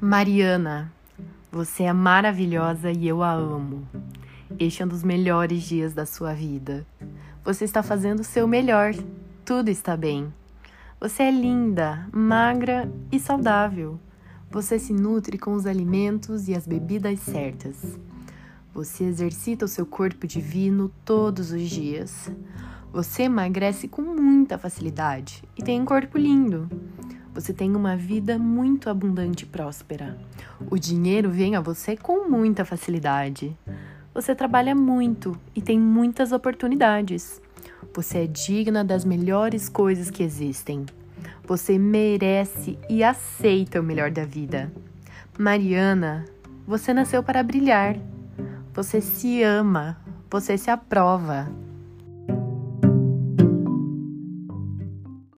Mariana, você é maravilhosa e eu a amo. Este é um dos melhores dias da sua vida. Você está fazendo o seu melhor. Tudo está bem. Você é linda, magra e saudável. Você se nutre com os alimentos e as bebidas certas. Você exercita o seu corpo divino todos os dias. Você emagrece com muita facilidade e tem um corpo lindo. Você tem uma vida muito abundante e próspera. O dinheiro vem a você com muita facilidade. Você trabalha muito e tem muitas oportunidades. Você é digna das melhores coisas que existem. Você merece e aceita o melhor da vida. Mariana, você nasceu para brilhar. Você se ama. Você se aprova.